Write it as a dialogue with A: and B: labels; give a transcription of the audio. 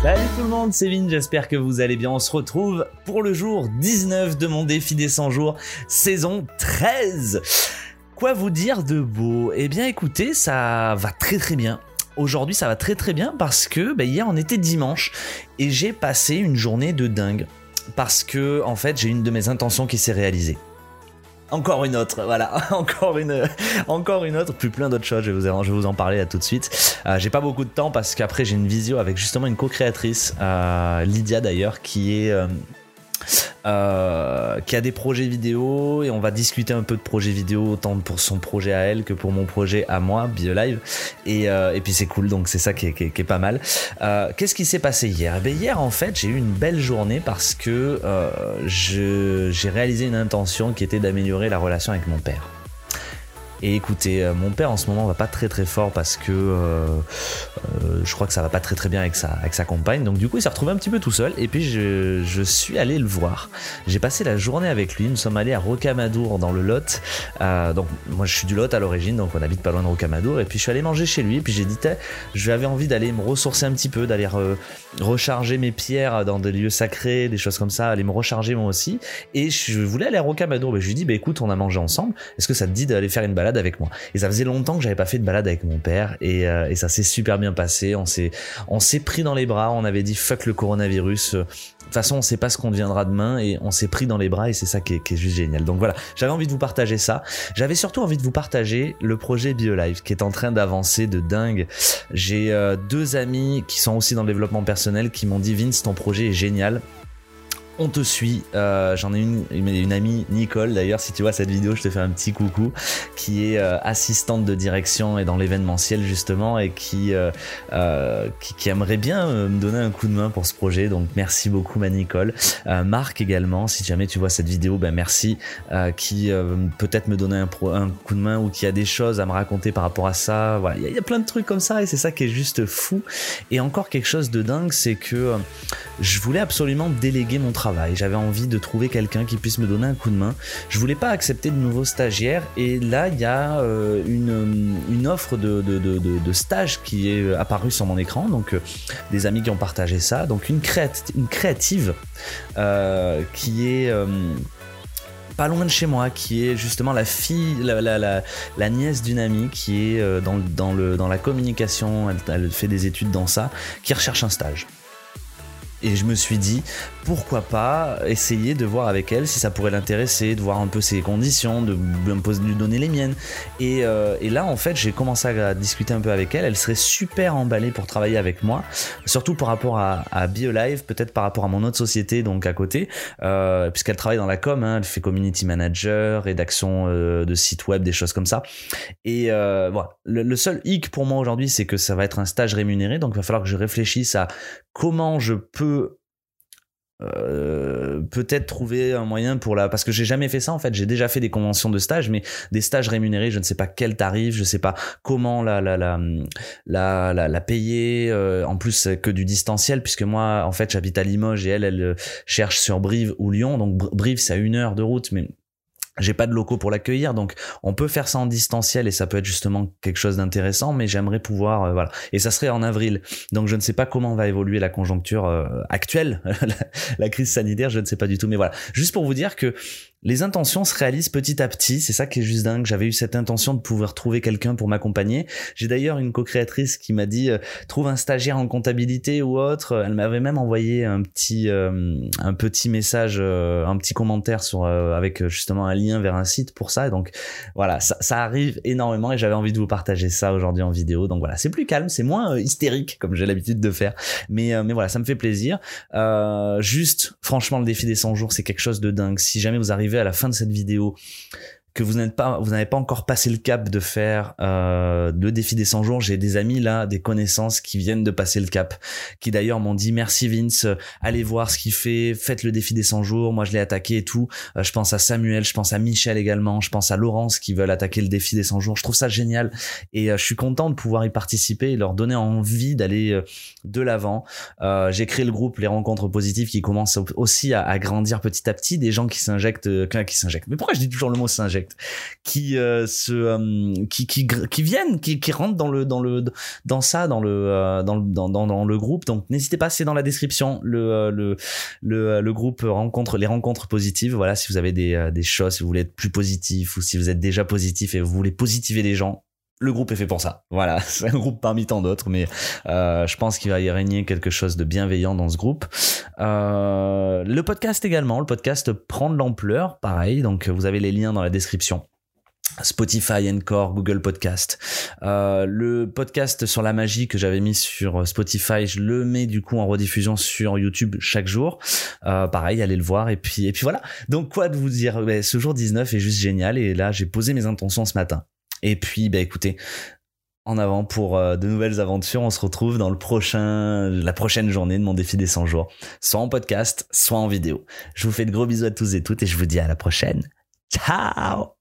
A: Salut tout le monde, c'est Vin, j'espère que vous allez bien. On se retrouve pour le jour 19 de mon défi des 100 jours, saison 13. Quoi vous dire de beau? Eh bien écoutez, ça va très très bien. Aujourd'hui ça va très très bien parce que bah, hier on était dimanche et j'ai passé une journée de dingue. Parce que en fait j'ai une de mes intentions qui s'est réalisée. Encore une autre, voilà, encore une, encore une autre, plus plein d'autres choses. Je vais vous, en parler à tout de suite. Euh, j'ai pas beaucoup de temps parce qu'après j'ai une visio avec justement une co-créatrice, euh, Lydia d'ailleurs, qui est euh, euh, qui a des projets vidéo et on va discuter un peu de projets vidéo autant pour son projet à elle que pour mon projet à moi, BioLive. Et, euh, et puis c'est cool, donc c'est ça qui est, qui, est, pas mal. Euh, Qu'est-ce qui s'est passé hier? Eh bien, Hier, en fait, j'ai eu une belle journée parce que euh, j'ai réalisé une intention qui était d'améliorer la relation avec mon père. Et écoutez, mon père en ce moment va pas très très fort parce que euh, euh, je crois que ça va pas très très bien avec sa, compagne. Donc du coup, il s'est retrouvé un petit peu tout seul. Et puis je, suis allé le voir. J'ai passé la journée avec lui. Nous sommes allés à Rocamadour dans le Lot. Euh, donc moi je suis du Lot à l'origine, donc on habite pas loin de Rocamadour. Et puis je suis allé manger chez lui. Et puis j'ai dit, j'avais envie d'aller me ressourcer un petit peu, d'aller recharger mes pierres dans des lieux sacrés, des choses comme ça, aller me recharger moi aussi. Et je voulais aller à Rocamadour. Mais je lui dis, bah écoute, on a mangé ensemble. Est-ce que ça te dit d'aller faire une balade avec moi? Et ça faisait longtemps que j'avais pas fait de balade avec mon père et, euh, ça s'est super bien passé. On s'est pris dans les bras. On avait dit fuck le coronavirus. De toute façon, on sait pas ce qu'on deviendra demain et on s'est pris dans les bras et c'est ça qui est, qui est, juste génial. Donc voilà, j'avais envie de vous partager ça. J'avais surtout envie de vous partager le projet BioLife qui est en train d'avancer de dingue. J'ai euh, deux amis qui sont aussi dans le développement personnel qui m'ont dit Vince, ton projet est génial on te suit. Euh, J'en ai une, amie, Nicole d'ailleurs, si tu vois cette vidéo, je te fais un petit coucou, qui est euh, assistante de direction et dans l'événementiel justement et qui, euh, qui, aimerait bien me donner un coup de main pour ce projet. Donc merci beaucoup ma Nicole. Marc également, si jamais tu vois cette vidéo, ben merci, qui peut-être me donner un, coup de main ou qui a des choses à me raconter par rapport à ça. Voilà, il y, a plein de trucs comme ça et c'est ça qui est juste fou. Et encore quelque chose de dingue, c'est que je voulais absolument déléguer mon travail j'avais envie de trouver quelqu'un qui puisse me donner un coup de main. Je voulais pas accepter de nouveaux stagiaires. Et là il y a euh, une, une, offre de, de, de, stage qui est apparue sur mon écran, donc euh, des amis qui ont partagé ça, donc une, une créative euh, qui est pas loin de chez moi, qui est justement la fille, la, la, la, la nièce d'une amie qui est dans, dans, le, dans la communication, elle, elle, fait des études dans ça, qui recherche un stage. Et je me suis dit, pourquoi pas essayer de voir avec elle si ça pourrait l'intéresser, de voir un peu ses conditions, de lui donner les miennes. Et, euh, et là, en fait, j'ai commencé à discuter un peu avec elle. Elle serait super emballée pour travailler avec moi, surtout par rapport à, à BioLive, peut-être par rapport à mon autre société, donc à côté, euh, puisqu'elle travaille dans la com, hein, elle fait community manager, rédaction euh, de site web, des choses comme ça. Et euh, voilà, le, le seul hic pour moi aujourd'hui, c'est que ça va être un stage rémunéré, donc il va falloir que je réfléchisse à comment je peux euh, peut-être trouver un moyen pour la parce que j'ai jamais fait ça en fait. J'ai déjà fait des conventions de stage mais des stages rémunérés je ne sais pas quel tarif je sais pas comment la la la la la, payer euh, en plus que du distanciel puisque moi en fait j'habite à Limoges et elle elle cherche sur Brive ou Lyon. Donc Brive c'est à une heure de route mais j'ai pas de locaux pour l'accueillir, donc on peut faire ça en distanciel et ça peut être justement quelque chose d'intéressant, mais j'aimerais pouvoir, euh, voilà. Et ça serait en avril, donc je ne sais pas comment va évoluer la conjoncture euh, actuelle, la, crise sanitaire, je ne sais pas du tout, mais voilà. Juste pour vous dire que les intentions se réalisent petit à petit, c'est ça qui est juste dingue. J'avais eu cette intention de pouvoir trouver quelqu'un pour m'accompagner. J'ai d'ailleurs une co-créatrice qui m'a dit euh, trouve un stagiaire en comptabilité ou autre. Elle m'avait même envoyé un petit euh, un petit message, euh, un petit commentaire sur euh, avec justement un lien vers un site pour ça. donc voilà, ça, ça arrive énormément et j'avais envie de vous partager ça aujourd'hui en vidéo. Donc voilà, c'est plus calme, c'est moins hystérique comme j'ai l'habitude de faire. Mais mais voilà, ça me fait plaisir. juste, franchement, le défi des 100 jours, c'est quelque chose de dingue. Si jamais vous arrivez à la fin de cette vidéo que vous n'êtes pas, vous n'avez pas encore passé le cap de faire euh, le défi des 100 jours. J'ai des amis là, des connaissances qui viennent de passer le cap, qui d'ailleurs m'ont dit merci Vince, allez voir ce qu'il fait, faites le défi des 100 jours. Moi je l'ai attaqué et tout. Euh, je pense à Samuel, je pense à Michel également, je pense à Laurence qui veulent attaquer le défi des 100 jours. Je trouve ça génial et euh, je suis content de pouvoir y participer et leur donner envie d'aller euh, de l'avant. J'ai créé le groupe Les Rencontres Positives qui commence aussi à, à, grandir petit à petit, des gens qui s'injectent, qui s'injectent. Mais pourquoi je dis toujours le mot s'injecte? Qui se, qui, qui, qui viennent, qui, qui rentrent dans le, dans le, dans ça, dans le, dans, dans, dans le groupe. Donc n'hésitez pas, c'est dans la description le, le, le, le groupe rencontre, les rencontres positives. Voilà, si vous avez des, des choses, si vous voulez être plus positif ou si vous êtes déjà positif et vous voulez positiver les gens, le groupe est fait pour ça. Voilà, c'est un groupe parmi tant d'autres, mais euh, je pense qu'il va y régner quelque chose de bienveillant dans ce groupe. Euh, le podcast également, le podcast prend de l'ampleur, pareil, donc vous avez les liens dans la description. Spotify, Encore, Google Podcast. Euh, le podcast sur la magie que j'avais mis sur Spotify, je le mets du coup en rediffusion sur YouTube chaque jour. Euh, pareil, allez le voir et puis et puis voilà. Donc quoi de vous dire? Ce jour 19 est juste génial et là j'ai posé mes intentions ce matin. Et puis, bah écoutez, en avant pour euh, de nouvelles aventures. On se retrouve dans le prochain, la prochaine journée de mon défi des 100 jours, soit en podcast, soit en vidéo. Je vous fais de gros bisous à tous et toutes et je vous dis à la prochaine. Ciao